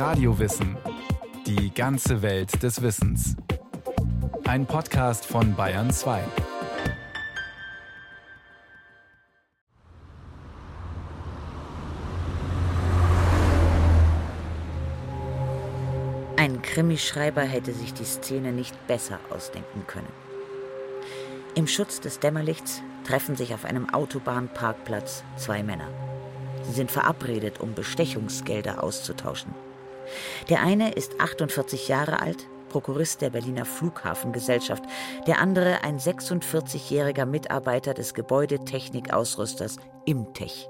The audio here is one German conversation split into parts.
Radiowissen. Die ganze Welt des Wissens. Ein Podcast von Bayern 2. Ein Krimischreiber hätte sich die Szene nicht besser ausdenken können. Im Schutz des Dämmerlichts treffen sich auf einem Autobahnparkplatz zwei Männer. Sie sind verabredet, um Bestechungsgelder auszutauschen. Der eine ist 48 Jahre alt, Prokurist der Berliner Flughafengesellschaft, der andere ein 46-jähriger Mitarbeiter des Gebäudetechnikausrüsters Imtech.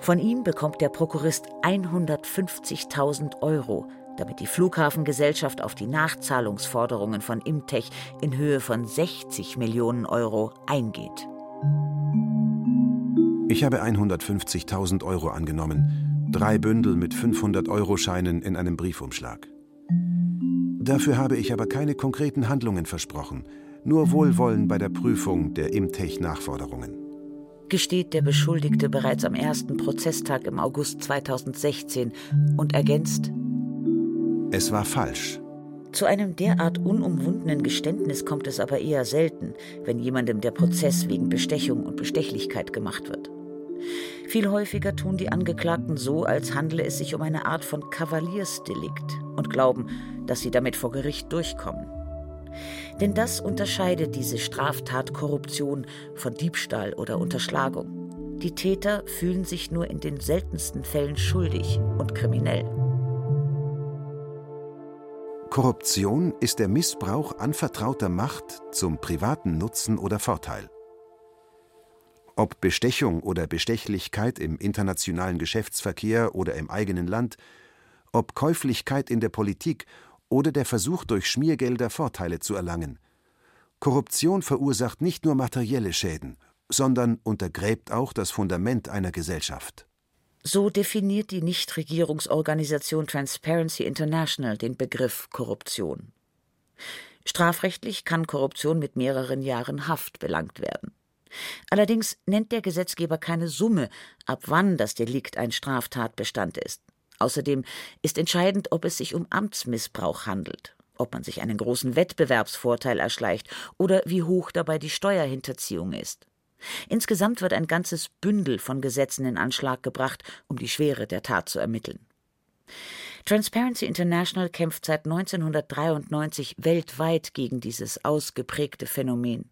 Von ihm bekommt der Prokurist 150.000 Euro, damit die Flughafengesellschaft auf die Nachzahlungsforderungen von Imtech in Höhe von 60 Millionen Euro eingeht. Ich habe 150.000 Euro angenommen, drei Bündel mit 500-Euro-Scheinen in einem Briefumschlag. Dafür habe ich aber keine konkreten Handlungen versprochen, nur Wohlwollen bei der Prüfung der Imtech-Nachforderungen. Gesteht der Beschuldigte bereits am ersten Prozesstag im August 2016 und ergänzt: Es war falsch. Zu einem derart unumwundenen Geständnis kommt es aber eher selten, wenn jemandem der Prozess wegen Bestechung und Bestechlichkeit gemacht wird. Viel häufiger tun die Angeklagten so, als handle es sich um eine Art von Kavaliersdelikt und glauben, dass sie damit vor Gericht durchkommen. Denn das unterscheidet diese Straftat Korruption von Diebstahl oder Unterschlagung. Die Täter fühlen sich nur in den seltensten Fällen schuldig und kriminell. Korruption ist der Missbrauch anvertrauter Macht zum privaten Nutzen oder Vorteil. Ob Bestechung oder Bestechlichkeit im internationalen Geschäftsverkehr oder im eigenen Land, ob Käuflichkeit in der Politik oder der Versuch, durch Schmiergelder Vorteile zu erlangen. Korruption verursacht nicht nur materielle Schäden, sondern untergräbt auch das Fundament einer Gesellschaft. So definiert die Nichtregierungsorganisation Transparency International den Begriff Korruption. Strafrechtlich kann Korruption mit mehreren Jahren Haft belangt werden. Allerdings nennt der Gesetzgeber keine Summe, ab wann das Delikt ein Straftatbestand ist. Außerdem ist entscheidend, ob es sich um Amtsmissbrauch handelt, ob man sich einen großen Wettbewerbsvorteil erschleicht oder wie hoch dabei die Steuerhinterziehung ist. Insgesamt wird ein ganzes Bündel von Gesetzen in Anschlag gebracht, um die Schwere der Tat zu ermitteln. Transparency International kämpft seit 1993 weltweit gegen dieses ausgeprägte Phänomen.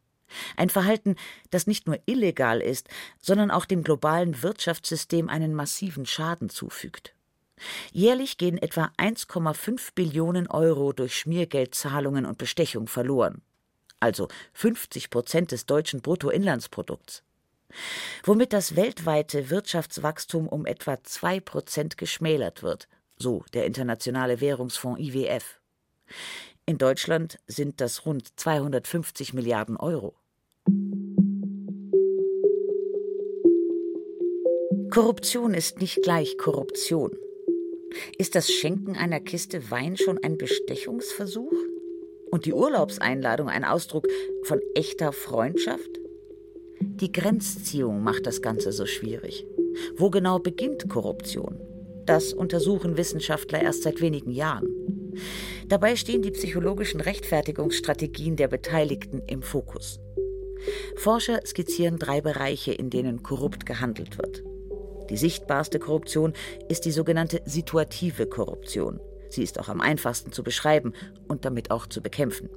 Ein Verhalten, das nicht nur illegal ist, sondern auch dem globalen Wirtschaftssystem einen massiven Schaden zufügt. Jährlich gehen etwa 1,5 Billionen Euro durch Schmiergeldzahlungen und Bestechung verloren. Also 50 Prozent des deutschen Bruttoinlandsprodukts. Womit das weltweite Wirtschaftswachstum um etwa 2 Prozent geschmälert wird, so der Internationale Währungsfonds IWF. In Deutschland sind das rund 250 Milliarden Euro. Korruption ist nicht gleich Korruption. Ist das Schenken einer Kiste Wein schon ein Bestechungsversuch? Und die Urlaubseinladung ein Ausdruck von echter Freundschaft? Die Grenzziehung macht das Ganze so schwierig. Wo genau beginnt Korruption? Das untersuchen Wissenschaftler erst seit wenigen Jahren. Dabei stehen die psychologischen Rechtfertigungsstrategien der Beteiligten im Fokus. Forscher skizzieren drei Bereiche, in denen korrupt gehandelt wird. Die sichtbarste Korruption ist die sogenannte situative Korruption. Sie ist auch am einfachsten zu beschreiben und damit auch zu bekämpfen.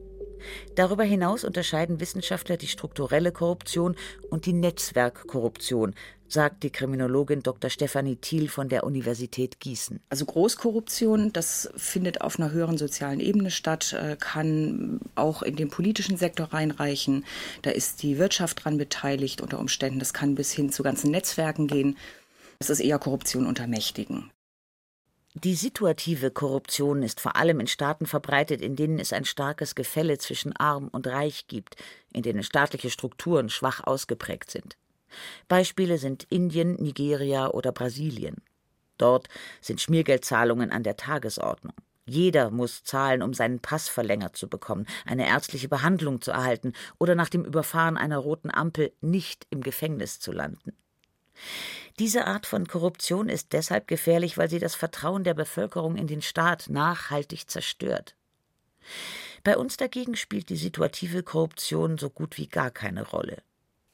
Darüber hinaus unterscheiden Wissenschaftler die strukturelle Korruption und die Netzwerkkorruption, sagt die Kriminologin Dr. Stefanie Thiel von der Universität Gießen. Also Großkorruption, das findet auf einer höheren sozialen Ebene statt, äh, kann auch in den politischen Sektor reinreichen. Da ist die Wirtschaft dran beteiligt unter Umständen. Das kann bis hin zu ganzen Netzwerken gehen. Das ist eher Korruption unter Mächtigen. Die situative Korruption ist vor allem in Staaten verbreitet, in denen es ein starkes Gefälle zwischen arm und reich gibt, in denen staatliche Strukturen schwach ausgeprägt sind. Beispiele sind Indien, Nigeria oder Brasilien. Dort sind Schmiergeldzahlungen an der Tagesordnung. Jeder muss zahlen, um seinen Pass verlängert zu bekommen, eine ärztliche Behandlung zu erhalten oder nach dem Überfahren einer roten Ampel nicht im Gefängnis zu landen. Diese Art von Korruption ist deshalb gefährlich, weil sie das Vertrauen der Bevölkerung in den Staat nachhaltig zerstört. Bei uns dagegen spielt die situative Korruption so gut wie gar keine Rolle.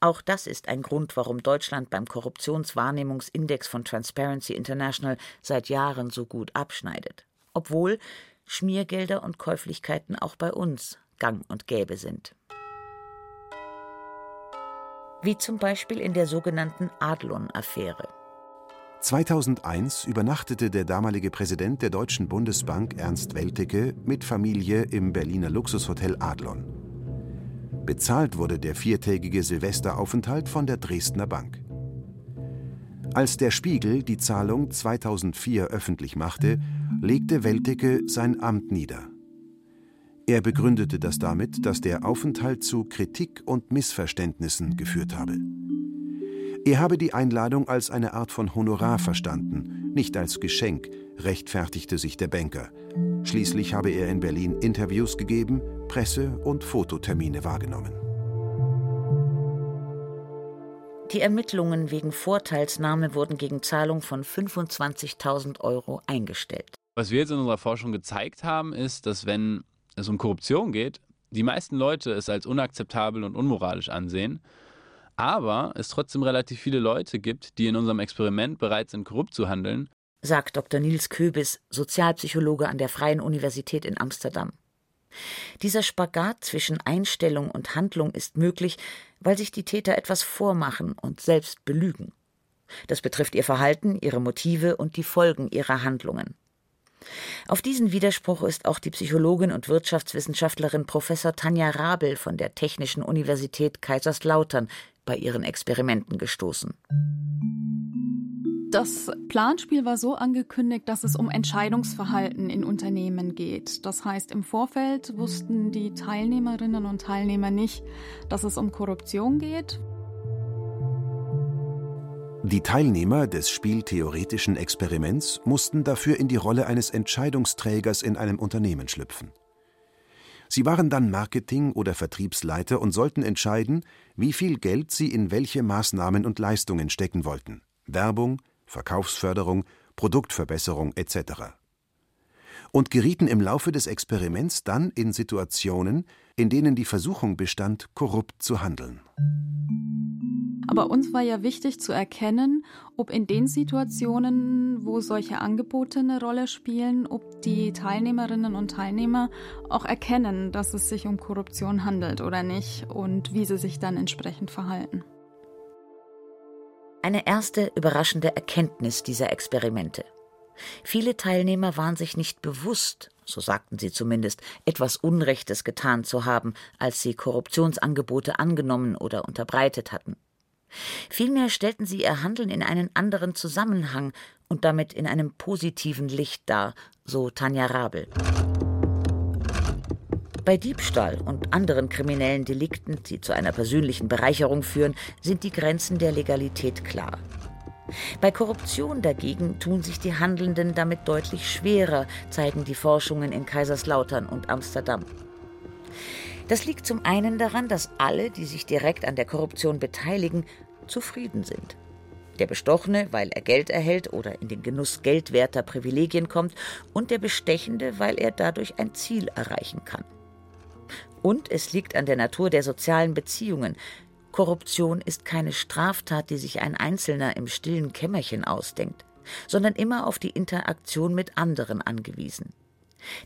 Auch das ist ein Grund, warum Deutschland beim Korruptionswahrnehmungsindex von Transparency International seit Jahren so gut abschneidet. Obwohl Schmiergelder und Käuflichkeiten auch bei uns gang und gäbe sind. Wie zum Beispiel in der sogenannten Adlon-Affäre. 2001 übernachtete der damalige Präsident der Deutschen Bundesbank Ernst Weltecke mit Familie im Berliner Luxushotel Adlon. Bezahlt wurde der viertägige Silvesteraufenthalt von der Dresdner Bank. Als der Spiegel die Zahlung 2004 öffentlich machte, legte Weltecke sein Amt nieder. Er begründete das damit, dass der Aufenthalt zu Kritik und Missverständnissen geführt habe. Er habe die Einladung als eine Art von Honorar verstanden, nicht als Geschenk, rechtfertigte sich der Banker. Schließlich habe er in Berlin Interviews gegeben, Presse- und Fototermine wahrgenommen. Die Ermittlungen wegen Vorteilsnahme wurden gegen Zahlung von 25.000 Euro eingestellt. Was wir jetzt in unserer Forschung gezeigt haben, ist, dass wenn es um Korruption geht, die meisten Leute es als unakzeptabel und unmoralisch ansehen, aber es trotzdem relativ viele Leute gibt, die in unserem Experiment bereit sind, korrupt zu handeln, sagt Dr. Nils Köbis, Sozialpsychologe an der Freien Universität in Amsterdam. Dieser Spagat zwischen Einstellung und Handlung ist möglich, weil sich die Täter etwas vormachen und selbst belügen. Das betrifft ihr Verhalten, ihre Motive und die Folgen ihrer Handlungen. Auf diesen Widerspruch ist auch die Psychologin und Wirtschaftswissenschaftlerin Professor Tanja Rabel von der Technischen Universität Kaiserslautern bei ihren Experimenten gestoßen. Das Planspiel war so angekündigt, dass es um Entscheidungsverhalten in Unternehmen geht. Das heißt, im Vorfeld wussten die Teilnehmerinnen und Teilnehmer nicht, dass es um Korruption geht, die Teilnehmer des spieltheoretischen Experiments mussten dafür in die Rolle eines Entscheidungsträgers in einem Unternehmen schlüpfen. Sie waren dann Marketing- oder Vertriebsleiter und sollten entscheiden, wie viel Geld sie in welche Maßnahmen und Leistungen stecken wollten Werbung, Verkaufsförderung, Produktverbesserung etc. Und gerieten im Laufe des Experiments dann in Situationen, in denen die Versuchung bestand, korrupt zu handeln. Aber uns war ja wichtig zu erkennen, ob in den Situationen, wo solche Angebote eine Rolle spielen, ob die Teilnehmerinnen und Teilnehmer auch erkennen, dass es sich um Korruption handelt oder nicht und wie sie sich dann entsprechend verhalten. Eine erste überraschende Erkenntnis dieser Experimente. Viele Teilnehmer waren sich nicht bewusst, so sagten sie zumindest, etwas Unrechtes getan zu haben, als sie Korruptionsangebote angenommen oder unterbreitet hatten. Vielmehr stellten sie ihr Handeln in einen anderen Zusammenhang und damit in einem positiven Licht dar, so Tanja Rabel. Bei Diebstahl und anderen kriminellen Delikten, die zu einer persönlichen Bereicherung führen, sind die Grenzen der Legalität klar. Bei Korruption dagegen tun sich die Handelnden damit deutlich schwerer, zeigen die Forschungen in Kaiserslautern und Amsterdam. Das liegt zum einen daran, dass alle, die sich direkt an der Korruption beteiligen, zufrieden sind. Der Bestochene, weil er Geld erhält oder in den Genuss geldwerter Privilegien kommt, und der Bestechende, weil er dadurch ein Ziel erreichen kann. Und es liegt an der Natur der sozialen Beziehungen. Korruption ist keine Straftat, die sich ein Einzelner im stillen Kämmerchen ausdenkt, sondern immer auf die Interaktion mit anderen angewiesen.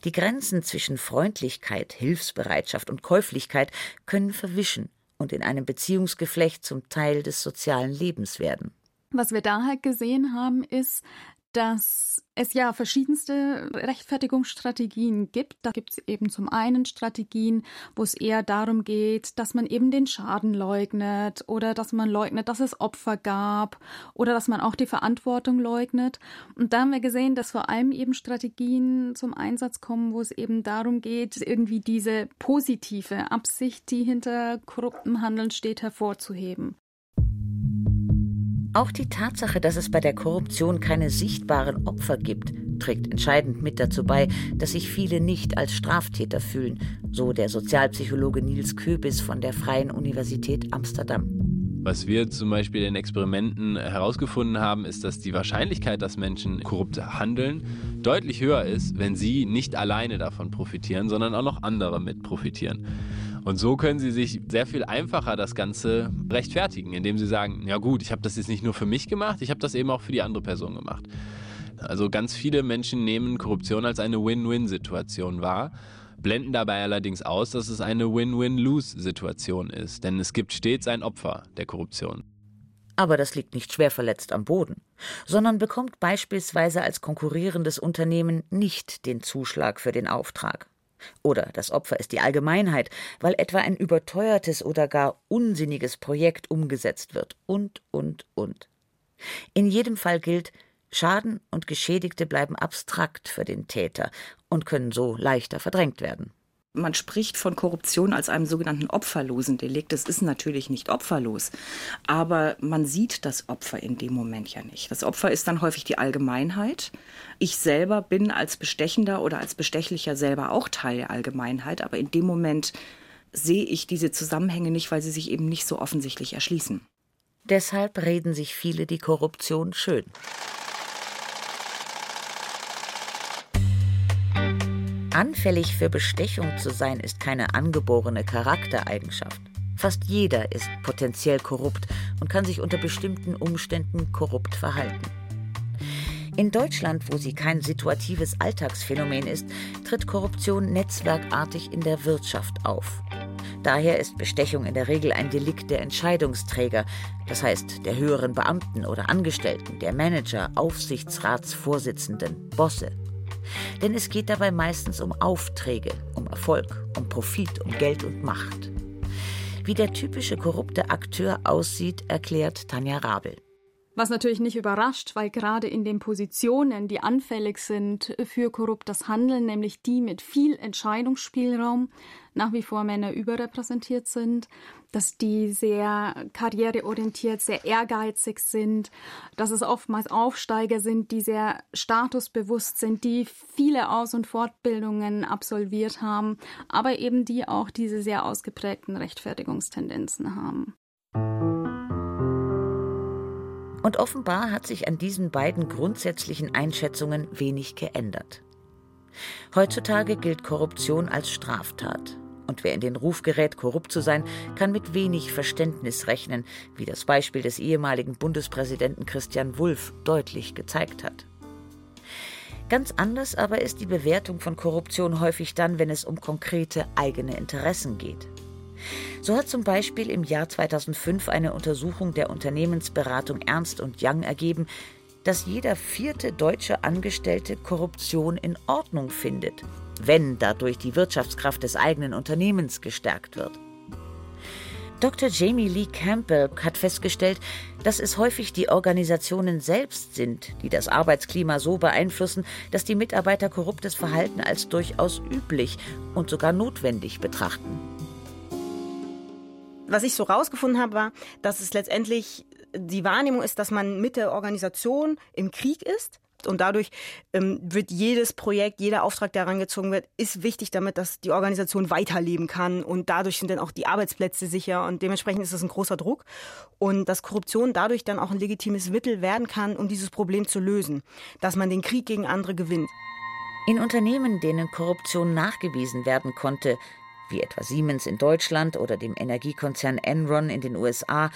Die Grenzen zwischen Freundlichkeit, Hilfsbereitschaft und Käuflichkeit können verwischen und in einem Beziehungsgeflecht zum Teil des sozialen Lebens werden. Was wir da halt gesehen haben, ist, dass es ja verschiedenste Rechtfertigungsstrategien gibt. Da gibt es eben zum einen Strategien, wo es eher darum geht, dass man eben den Schaden leugnet oder dass man leugnet, dass es Opfer gab oder dass man auch die Verantwortung leugnet. Und da haben wir gesehen, dass vor allem eben Strategien zum Einsatz kommen, wo es eben darum geht, irgendwie diese positive Absicht, die hinter korruptem Handeln steht, hervorzuheben. Auch die Tatsache, dass es bei der Korruption keine sichtbaren Opfer gibt, trägt entscheidend mit dazu bei, dass sich viele nicht als Straftäter fühlen, so der Sozialpsychologe Nils Köbis von der Freien Universität Amsterdam. Was wir zum Beispiel in Experimenten herausgefunden haben, ist, dass die Wahrscheinlichkeit, dass Menschen korrupt handeln, deutlich höher ist, wenn sie nicht alleine davon profitieren, sondern auch noch andere mit profitieren. Und so können sie sich sehr viel einfacher das Ganze rechtfertigen, indem sie sagen, ja gut, ich habe das jetzt nicht nur für mich gemacht, ich habe das eben auch für die andere Person gemacht. Also ganz viele Menschen nehmen Korruption als eine Win-Win-Situation wahr blenden dabei allerdings aus, dass es eine Win-Win-Lose-Situation ist, denn es gibt stets ein Opfer der Korruption. Aber das liegt nicht schwer verletzt am Boden, sondern bekommt beispielsweise als konkurrierendes Unternehmen nicht den Zuschlag für den Auftrag. Oder das Opfer ist die Allgemeinheit, weil etwa ein überteuertes oder gar unsinniges Projekt umgesetzt wird und, und, und. In jedem Fall gilt, Schaden und Geschädigte bleiben abstrakt für den Täter und können so leichter verdrängt werden. Man spricht von Korruption als einem sogenannten opferlosen Delikt. Es ist natürlich nicht opferlos, aber man sieht das Opfer in dem Moment ja nicht. Das Opfer ist dann häufig die Allgemeinheit. Ich selber bin als Bestechender oder als Bestechlicher selber auch Teil der Allgemeinheit, aber in dem Moment sehe ich diese Zusammenhänge nicht, weil sie sich eben nicht so offensichtlich erschließen. Deshalb reden sich viele die Korruption schön. Anfällig für Bestechung zu sein, ist keine angeborene Charaktereigenschaft. Fast jeder ist potenziell korrupt und kann sich unter bestimmten Umständen korrupt verhalten. In Deutschland, wo sie kein situatives Alltagsphänomen ist, tritt Korruption netzwerkartig in der Wirtschaft auf. Daher ist Bestechung in der Regel ein Delikt der Entscheidungsträger, das heißt der höheren Beamten oder Angestellten, der Manager, Aufsichtsratsvorsitzenden, Bosse. Denn es geht dabei meistens um Aufträge, um Erfolg, um Profit, um Geld und Macht. Wie der typische korrupte Akteur aussieht, erklärt Tanja Rabel. Was natürlich nicht überrascht, weil gerade in den Positionen, die anfällig sind für korruptes Handeln, nämlich die mit viel Entscheidungsspielraum, nach wie vor Männer überrepräsentiert sind, dass die sehr karriereorientiert, sehr ehrgeizig sind, dass es oftmals Aufsteiger sind, die sehr statusbewusst sind, die viele Aus- und Fortbildungen absolviert haben, aber eben die auch diese sehr ausgeprägten Rechtfertigungstendenzen haben. Und offenbar hat sich an diesen beiden grundsätzlichen Einschätzungen wenig geändert. Heutzutage gilt Korruption als Straftat. Und wer in den Ruf gerät, korrupt zu sein, kann mit wenig Verständnis rechnen, wie das Beispiel des ehemaligen Bundespräsidenten Christian Wulff deutlich gezeigt hat. Ganz anders aber ist die Bewertung von Korruption häufig dann, wenn es um konkrete eigene Interessen geht. So hat zum Beispiel im Jahr 2005 eine Untersuchung der Unternehmensberatung Ernst Young ergeben, dass jeder vierte deutsche Angestellte Korruption in Ordnung findet, wenn dadurch die Wirtschaftskraft des eigenen Unternehmens gestärkt wird. Dr. Jamie Lee Campbell hat festgestellt, dass es häufig die Organisationen selbst sind, die das Arbeitsklima so beeinflussen, dass die Mitarbeiter korruptes Verhalten als durchaus üblich und sogar notwendig betrachten was ich so rausgefunden habe, war, dass es letztendlich die Wahrnehmung ist, dass man mit der Organisation im Krieg ist. Und dadurch ähm, wird jedes Projekt, jeder Auftrag, der herangezogen wird, ist wichtig, damit dass die Organisation weiterleben kann. Und dadurch sind dann auch die Arbeitsplätze sicher. Und dementsprechend ist das ein großer Druck. Und dass Korruption dadurch dann auch ein legitimes Mittel werden kann, um dieses Problem zu lösen. Dass man den Krieg gegen andere gewinnt. In Unternehmen, denen Korruption nachgewiesen werden konnte, wie etwa Siemens in Deutschland oder dem Energiekonzern Enron in den USA,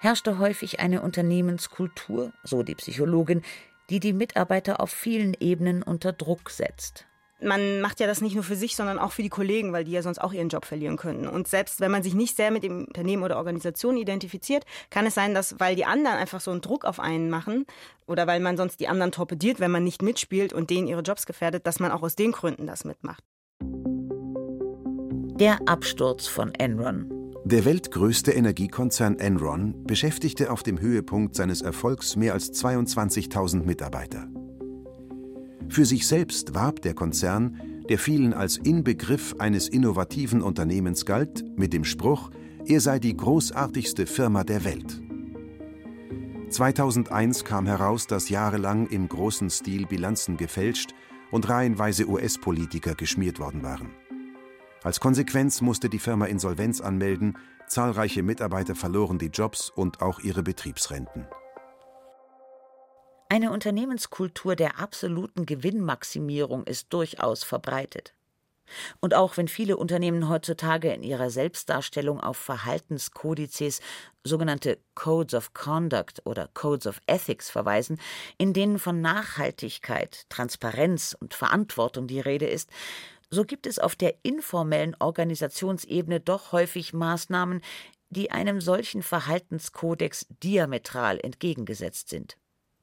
herrschte häufig eine Unternehmenskultur, so die Psychologin, die die Mitarbeiter auf vielen Ebenen unter Druck setzt. Man macht ja das nicht nur für sich, sondern auch für die Kollegen, weil die ja sonst auch ihren Job verlieren könnten. Und selbst wenn man sich nicht sehr mit dem Unternehmen oder Organisation identifiziert, kann es sein, dass, weil die anderen einfach so einen Druck auf einen machen oder weil man sonst die anderen torpediert, wenn man nicht mitspielt und denen ihre Jobs gefährdet, dass man auch aus den Gründen das mitmacht. Der Absturz von Enron. Der weltgrößte Energiekonzern Enron beschäftigte auf dem Höhepunkt seines Erfolgs mehr als 22.000 Mitarbeiter. Für sich selbst warb der Konzern, der vielen als Inbegriff eines innovativen Unternehmens galt, mit dem Spruch, er sei die großartigste Firma der Welt. 2001 kam heraus, dass jahrelang im großen Stil Bilanzen gefälscht und reihenweise US-Politiker geschmiert worden waren. Als Konsequenz musste die Firma Insolvenz anmelden, zahlreiche Mitarbeiter verloren die Jobs und auch ihre Betriebsrenten. Eine Unternehmenskultur der absoluten Gewinnmaximierung ist durchaus verbreitet. Und auch wenn viele Unternehmen heutzutage in ihrer Selbstdarstellung auf Verhaltenskodizes, sogenannte Codes of Conduct oder Codes of Ethics verweisen, in denen von Nachhaltigkeit, Transparenz und Verantwortung die Rede ist, so gibt es auf der informellen Organisationsebene doch häufig Maßnahmen, die einem solchen Verhaltenskodex diametral entgegengesetzt sind.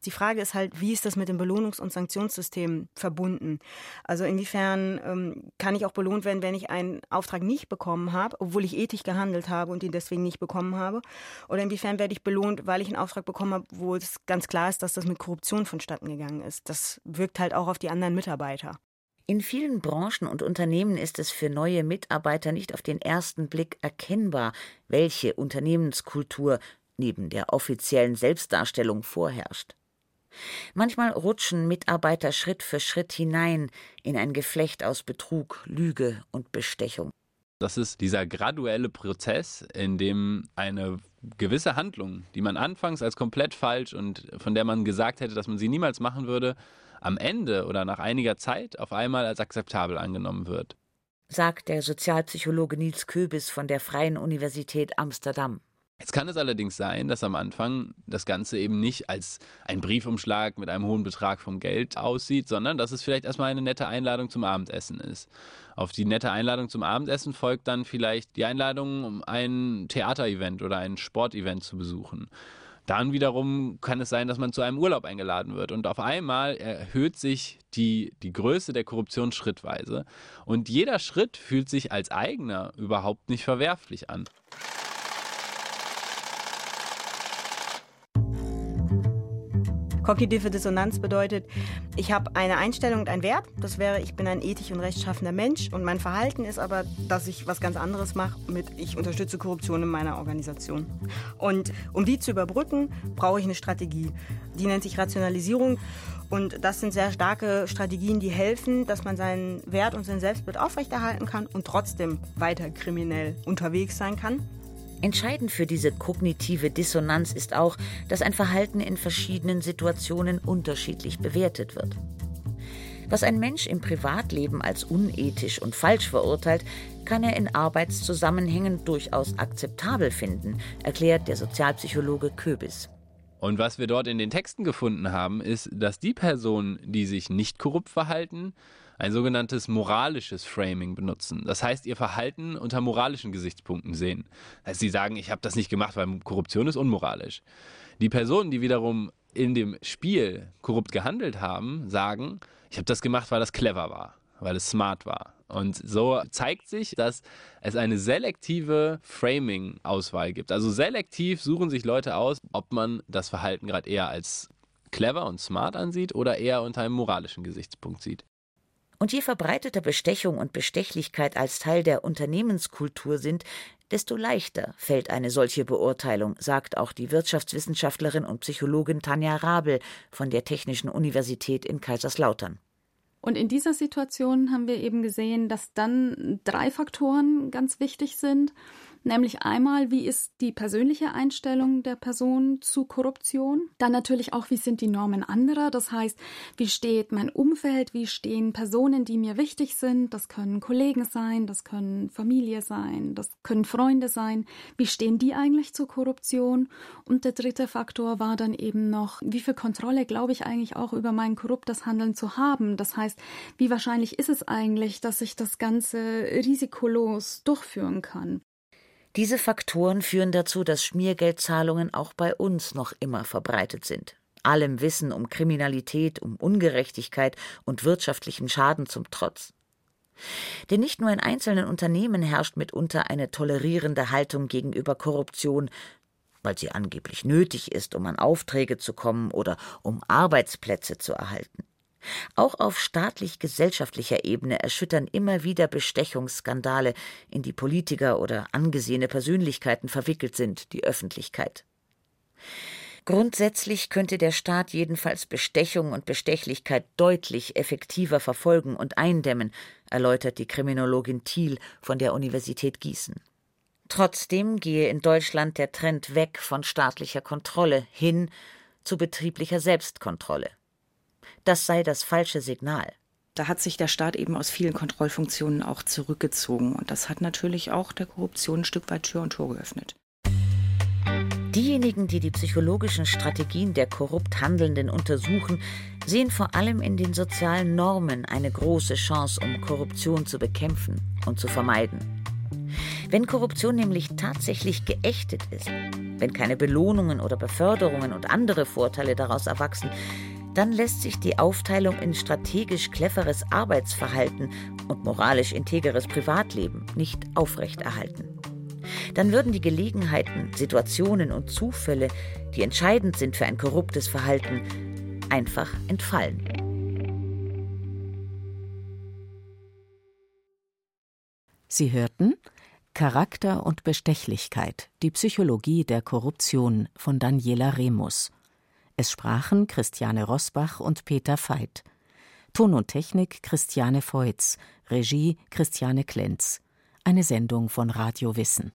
Die Frage ist halt, wie ist das mit dem Belohnungs- und Sanktionssystem verbunden? Also inwiefern ähm, kann ich auch belohnt werden, wenn ich einen Auftrag nicht bekommen habe, obwohl ich ethisch gehandelt habe und ihn deswegen nicht bekommen habe? Oder inwiefern werde ich belohnt, weil ich einen Auftrag bekommen habe, wo es ganz klar ist, dass das mit Korruption vonstatten gegangen ist? Das wirkt halt auch auf die anderen Mitarbeiter. In vielen Branchen und Unternehmen ist es für neue Mitarbeiter nicht auf den ersten Blick erkennbar, welche Unternehmenskultur neben der offiziellen Selbstdarstellung vorherrscht. Manchmal rutschen Mitarbeiter Schritt für Schritt hinein in ein Geflecht aus Betrug, Lüge und Bestechung. Das ist dieser graduelle Prozess, in dem eine gewisse Handlung, die man anfangs als komplett falsch und von der man gesagt hätte, dass man sie niemals machen würde, am Ende oder nach einiger Zeit auf einmal als akzeptabel angenommen wird. Sagt der Sozialpsychologe Nils Köbis von der Freien Universität Amsterdam. Jetzt kann es allerdings sein, dass am Anfang das Ganze eben nicht als ein Briefumschlag mit einem hohen Betrag vom Geld aussieht, sondern dass es vielleicht erstmal eine nette Einladung zum Abendessen ist. Auf die nette Einladung zum Abendessen folgt dann vielleicht die Einladung, um ein Theaterevent oder ein Sportevent zu besuchen. Dann wiederum kann es sein, dass man zu einem Urlaub eingeladen wird. Und auf einmal erhöht sich die, die Größe der Korruption schrittweise. Und jeder Schritt fühlt sich als eigener überhaupt nicht verwerflich an. Kognitive Dissonanz bedeutet, ich habe eine Einstellung und einen Wert. Das wäre, ich bin ein ethisch und rechtschaffender Mensch. Und mein Verhalten ist aber, dass ich was ganz anderes mache mit, ich unterstütze Korruption in meiner Organisation. Und um die zu überbrücken, brauche ich eine Strategie. Die nennt sich Rationalisierung. Und das sind sehr starke Strategien, die helfen, dass man seinen Wert und sein Selbstbild aufrechterhalten kann und trotzdem weiter kriminell unterwegs sein kann. Entscheidend für diese kognitive Dissonanz ist auch, dass ein Verhalten in verschiedenen Situationen unterschiedlich bewertet wird. Was ein Mensch im Privatleben als unethisch und falsch verurteilt, kann er in Arbeitszusammenhängen durchaus akzeptabel finden, erklärt der Sozialpsychologe Köbis. Und was wir dort in den Texten gefunden haben, ist, dass die Personen, die sich nicht korrupt verhalten, ein sogenanntes moralisches Framing benutzen. Das heißt, ihr Verhalten unter moralischen Gesichtspunkten sehen. Also sie sagen, ich habe das nicht gemacht, weil Korruption ist unmoralisch. Die Personen, die wiederum in dem Spiel korrupt gehandelt haben, sagen, ich habe das gemacht, weil das clever war, weil es smart war. Und so zeigt sich, dass es eine selektive Framing-Auswahl gibt. Also selektiv suchen sich Leute aus, ob man das Verhalten gerade eher als clever und smart ansieht oder eher unter einem moralischen Gesichtspunkt sieht. Und je verbreiteter Bestechung und Bestechlichkeit als Teil der Unternehmenskultur sind, desto leichter fällt eine solche Beurteilung, sagt auch die Wirtschaftswissenschaftlerin und Psychologin Tanja Rabel von der Technischen Universität in Kaiserslautern. Und in dieser Situation haben wir eben gesehen, dass dann drei Faktoren ganz wichtig sind. Nämlich einmal, wie ist die persönliche Einstellung der Person zu Korruption? Dann natürlich auch, wie sind die Normen anderer? Das heißt, wie steht mein Umfeld? Wie stehen Personen, die mir wichtig sind? Das können Kollegen sein, das können Familie sein, das können Freunde sein. Wie stehen die eigentlich zur Korruption? Und der dritte Faktor war dann eben noch, wie viel Kontrolle glaube ich eigentlich auch über mein korruptes Handeln zu haben? Das heißt, wie wahrscheinlich ist es eigentlich, dass ich das Ganze risikolos durchführen kann? Diese Faktoren führen dazu, dass Schmiergeldzahlungen auch bei uns noch immer verbreitet sind. Allem Wissen um Kriminalität, um Ungerechtigkeit und wirtschaftlichen Schaden zum Trotz. Denn nicht nur in einzelnen Unternehmen herrscht mitunter eine tolerierende Haltung gegenüber Korruption, weil sie angeblich nötig ist, um an Aufträge zu kommen oder um Arbeitsplätze zu erhalten. Auch auf staatlich-gesellschaftlicher Ebene erschüttern immer wieder Bestechungsskandale, in die Politiker oder angesehene Persönlichkeiten verwickelt sind, die Öffentlichkeit. Grundsätzlich könnte der Staat jedenfalls Bestechung und Bestechlichkeit deutlich effektiver verfolgen und eindämmen, erläutert die Kriminologin Thiel von der Universität Gießen. Trotzdem gehe in Deutschland der Trend weg von staatlicher Kontrolle hin zu betrieblicher Selbstkontrolle. Das sei das falsche Signal. Da hat sich der Staat eben aus vielen Kontrollfunktionen auch zurückgezogen. Und das hat natürlich auch der Korruption ein Stück weit Tür und Tor geöffnet. Diejenigen, die die psychologischen Strategien der korrupt Handelnden untersuchen, sehen vor allem in den sozialen Normen eine große Chance, um Korruption zu bekämpfen und zu vermeiden. Wenn Korruption nämlich tatsächlich geächtet ist, wenn keine Belohnungen oder Beförderungen und andere Vorteile daraus erwachsen, dann lässt sich die Aufteilung in strategisch cleveres Arbeitsverhalten und moralisch integeres Privatleben nicht aufrechterhalten dann würden die Gelegenheiten, Situationen und Zufälle, die entscheidend sind für ein korruptes Verhalten, einfach entfallen. Sie hörten Charakter und Bestechlichkeit, die Psychologie der Korruption von Daniela Remus. Es sprachen Christiane Rosbach und Peter Veit. Ton und Technik Christiane Feutz, Regie Christiane Klenz. Eine Sendung von Radio Wissen.